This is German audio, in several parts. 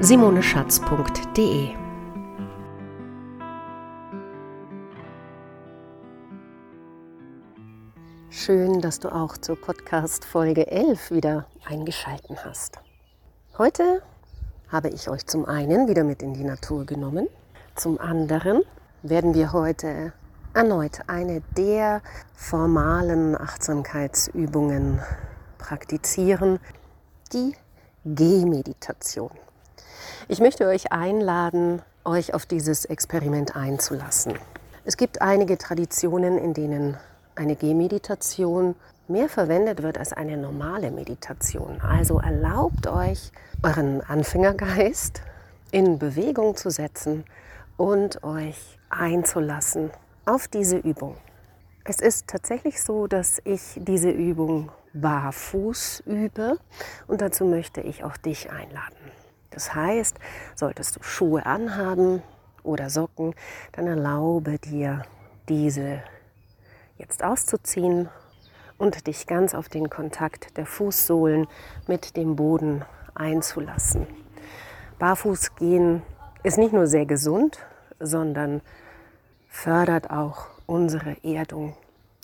www.simoneschatz.de. Schön, dass du auch zur Podcast Folge 11 wieder eingeschalten hast. Heute habe ich euch zum einen wieder mit in die Natur genommen, zum anderen werden wir heute erneut eine der formalen Achtsamkeitsübungen praktizieren, die Gehmeditation. Ich möchte euch einladen, euch auf dieses Experiment einzulassen. Es gibt einige Traditionen, in denen eine Gehmeditation mehr verwendet wird als eine normale Meditation. Also erlaubt euch, euren Anfängergeist in Bewegung zu setzen und euch einzulassen auf diese Übung. Es ist tatsächlich so, dass ich diese Übung barfuß übe und dazu möchte ich auch dich einladen. Das heißt, solltest du Schuhe anhaben oder Socken, dann erlaube dir diese jetzt auszuziehen und dich ganz auf den Kontakt der Fußsohlen mit dem Boden einzulassen. Barfuß gehen ist nicht nur sehr gesund, sondern fördert auch unsere Erdung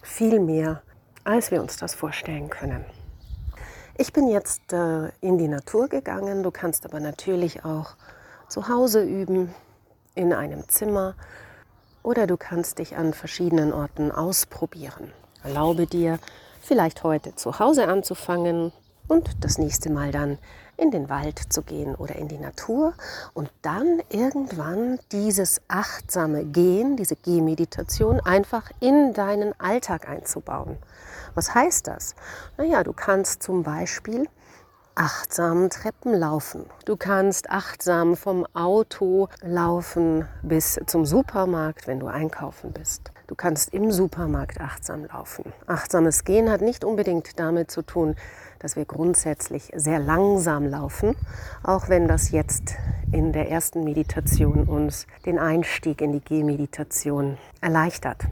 viel mehr, als wir uns das vorstellen können. Ich bin jetzt äh, in die Natur gegangen, du kannst aber natürlich auch zu Hause üben, in einem Zimmer oder du kannst dich an verschiedenen Orten ausprobieren. Erlaube dir, vielleicht heute zu Hause anzufangen und das nächste Mal dann in den Wald zu gehen oder in die Natur und dann irgendwann dieses achtsame Gehen, diese Gehmeditation einfach in deinen Alltag einzubauen. Was heißt das? Naja, du kannst zum Beispiel achtsam Treppen laufen. Du kannst achtsam vom Auto laufen bis zum Supermarkt, wenn du einkaufen bist. Du kannst im Supermarkt achtsam laufen. Achtsames Gehen hat nicht unbedingt damit zu tun, dass wir grundsätzlich sehr langsam laufen, auch wenn das jetzt in der ersten Meditation uns den Einstieg in die Gehmeditation erleichtert.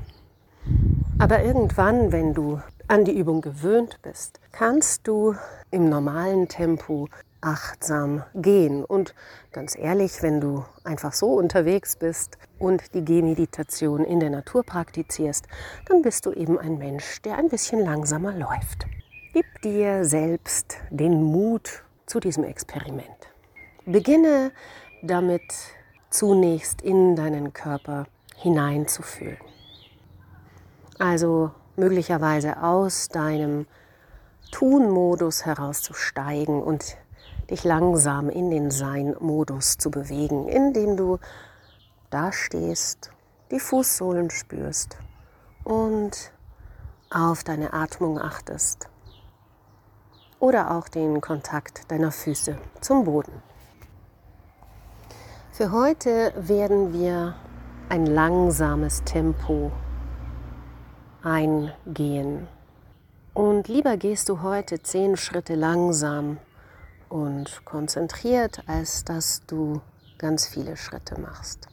Aber irgendwann, wenn du an die Übung gewöhnt bist, kannst du im normalen Tempo achtsam gehen. Und ganz ehrlich, wenn du einfach so unterwegs bist und die Gehmeditation in der Natur praktizierst, dann bist du eben ein Mensch, der ein bisschen langsamer läuft. Gib dir selbst den Mut zu diesem Experiment. Beginne damit zunächst in deinen Körper hineinzufühlen. Also möglicherweise aus deinem Tun-Modus herauszusteigen und dich langsam in den Sein-Modus zu bewegen, indem du da stehst, die Fußsohlen spürst und auf deine Atmung achtest oder auch den Kontakt deiner Füße zum Boden. Für heute werden wir ein langsames Tempo eingehen. Und lieber gehst du heute zehn Schritte langsam und konzentriert, als dass du ganz viele Schritte machst.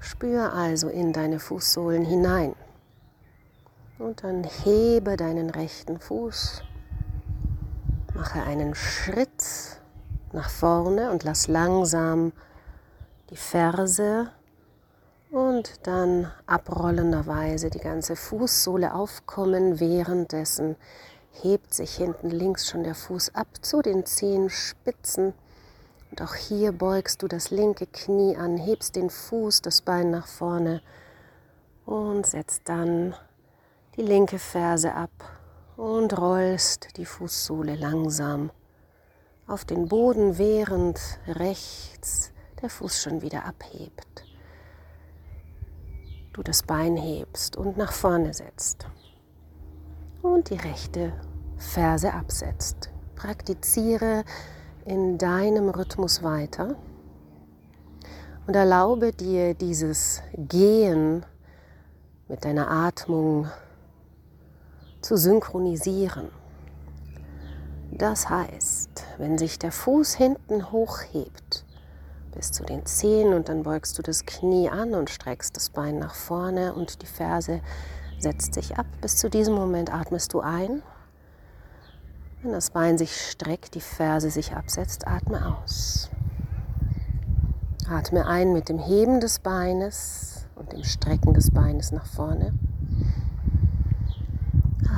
Spür also in deine Fußsohlen hinein und dann hebe deinen rechten Fuß Mache einen Schritt nach vorne und lass langsam die Ferse und dann abrollenderweise die ganze Fußsohle aufkommen. Währenddessen hebt sich hinten links schon der Fuß ab zu den Zehenspitzen. Und auch hier beugst du das linke Knie an, hebst den Fuß, das Bein nach vorne und setzt dann die linke Ferse ab und rollst die Fußsohle langsam auf den Boden, während rechts der Fuß schon wieder abhebt. Du das Bein hebst und nach vorne setzt und die rechte Ferse absetzt. Praktiziere in deinem Rhythmus weiter Und erlaube dir dieses Gehen mit deiner Atmung zu synchronisieren. Das heißt, wenn sich der Fuß hinten hochhebt bis zu den Zehen und dann beugst du das Knie an und streckst das Bein nach vorne und die Ferse setzt sich ab. Bis zu diesem Moment atmest du ein. Wenn das Bein sich streckt, die Ferse sich absetzt, atme aus. Atme ein mit dem Heben des Beines und dem Strecken des Beines nach vorne.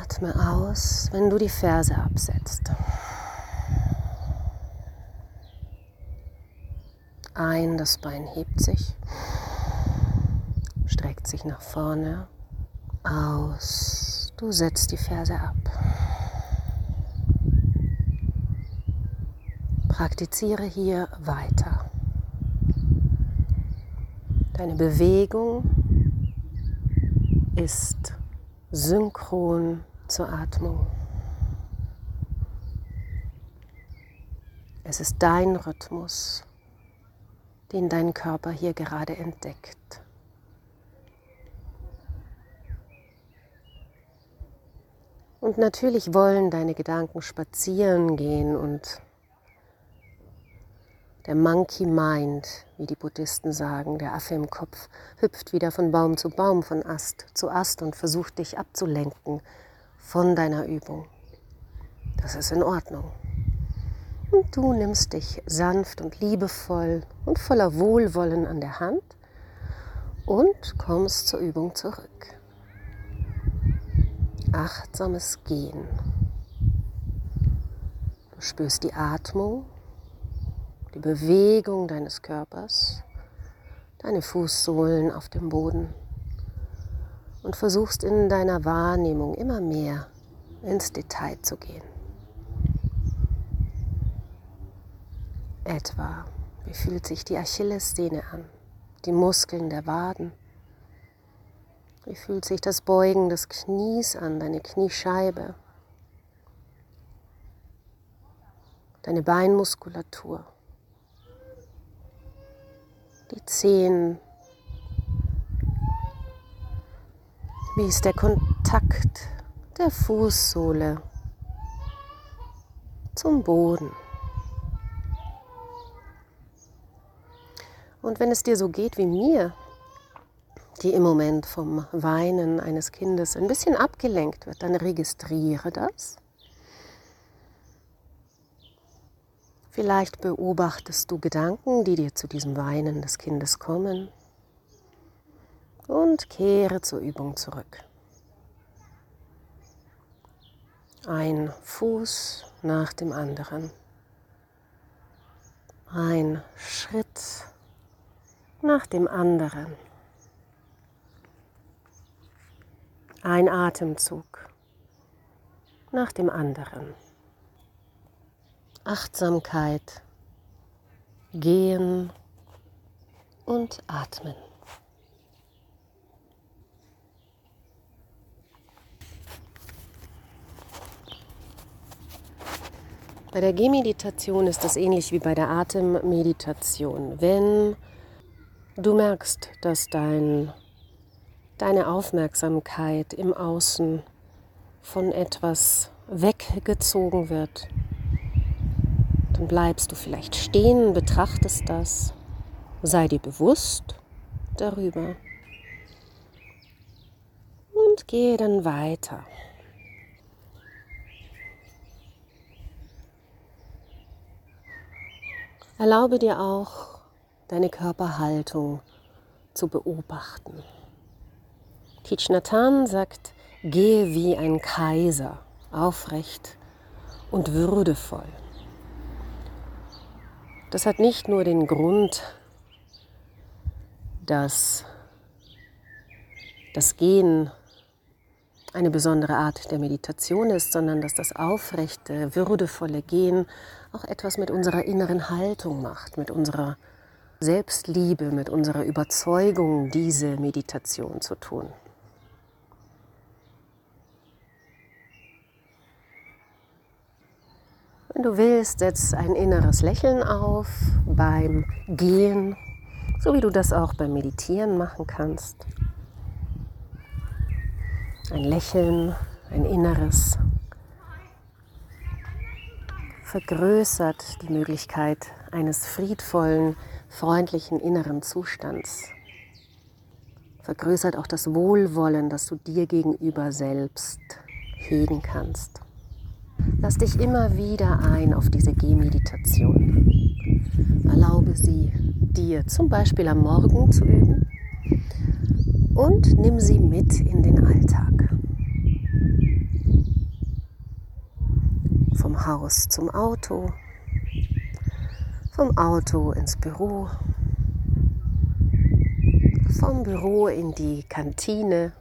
Atme aus, wenn du die Ferse absetzt. Ein, das Bein hebt sich, streckt sich nach vorne. Aus, du setzt die Ferse ab. Praktiziere hier weiter. Deine Bewegung ist synchron zur Atmung. Es ist dein Rhythmus, den dein Körper hier gerade entdeckt. Und natürlich wollen deine Gedanken spazieren gehen und der Monkey Mind, wie die Buddhisten sagen, der Affe im Kopf, hüpft wieder von Baum zu Baum, von Ast zu Ast und versucht dich abzulenken von deiner Übung. Das ist in Ordnung. Und du nimmst dich sanft und liebevoll und voller Wohlwollen an der Hand und kommst zur Übung zurück. Achtsames Gehen. Du spürst die Atmung die Bewegung deines Körpers, deine Fußsohlen auf dem Boden und versuchst in deiner Wahrnehmung immer mehr ins Detail zu gehen. Etwa, wie fühlt sich die Achillessehne an, die Muskeln der Waden? Wie fühlt sich das Beugen des Knies an, deine Kniescheibe? Deine Beinmuskulatur? Die Zehen. Wie ist der Kontakt der Fußsohle zum Boden? Und wenn es dir so geht wie mir, die im Moment vom Weinen eines Kindes ein bisschen abgelenkt wird, dann registriere das Vielleicht beobachtest du Gedanken, die dir zu diesem Weinen des Kindes kommen und kehre zur Übung zurück. Ein Fuß nach dem anderen. Ein Schritt nach dem anderen. Ein Atemzug nach dem anderen. Achtsamkeit, Gehen und Atmen. Bei der Gehmeditation ist es ähnlich wie bei der Atemmeditation. Wenn du merkst, dass dein, deine Aufmerksamkeit im Außen von etwas weggezogen wird, dann bleibst du vielleicht stehen, betrachtest das, sei dir bewusst darüber und gehe dann weiter. Erlaube dir auch, deine Körperhaltung zu beobachten. Thich Nhat Hanh sagt, gehe wie ein Kaiser, aufrecht und würdevoll. Das hat nicht nur den Grund, dass das Gehen eine besondere Art der Meditation ist, sondern dass das aufrechte, würdevolle Gehen auch etwas mit unserer inneren Haltung macht, mit unserer Selbstliebe, mit unserer Überzeugung, diese Meditation zu tun. Wenn du willst, setz ein inneres Lächeln auf beim Gehen. so wie du das auch beim Meditieren machen kannst. Ein Lächeln, ein inneres, vergrößert die Möglichkeit eines friedvollen, freundlichen inneren Zustands. Vergrößert auch das Wohlwollen, das du dir gegenüber selbst hegen kannst. Lass dich immer wieder ein auf diese Gehmeditation. Erlaube sie dir zum Beispiel am Morgen zu üben und nimm sie mit in den Alltag. Vom Haus zum Auto, vom Auto ins Büro, vom Büro in die Kantine,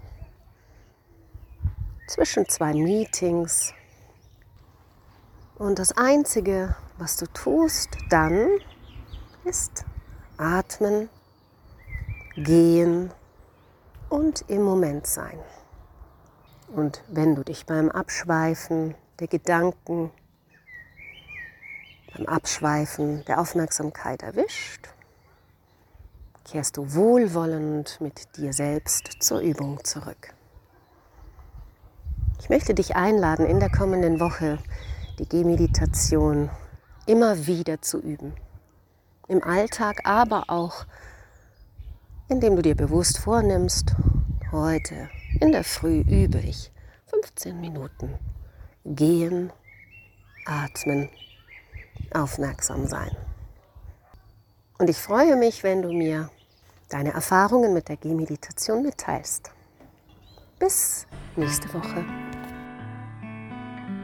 zwischen zwei Meetings. Und das Einzige, was du tust dann, ist atmen, gehen und im Moment sein. Und wenn du dich beim Abschweifen der Gedanken, beim Abschweifen der Aufmerksamkeit erwischt, kehrst du wohlwollend mit dir selbst zur Übung zurück. Ich möchte dich einladen, in der kommenden Woche die Gehmeditation immer wieder zu üben. Im Alltag, aber auch indem du dir bewusst vornimmst, heute in der Früh übe ich 15 Minuten gehen, atmen, aufmerksam sein. Und ich freue mich, wenn du mir deine Erfahrungen mit der Gehmeditation mitteilst. Bis nächste Woche.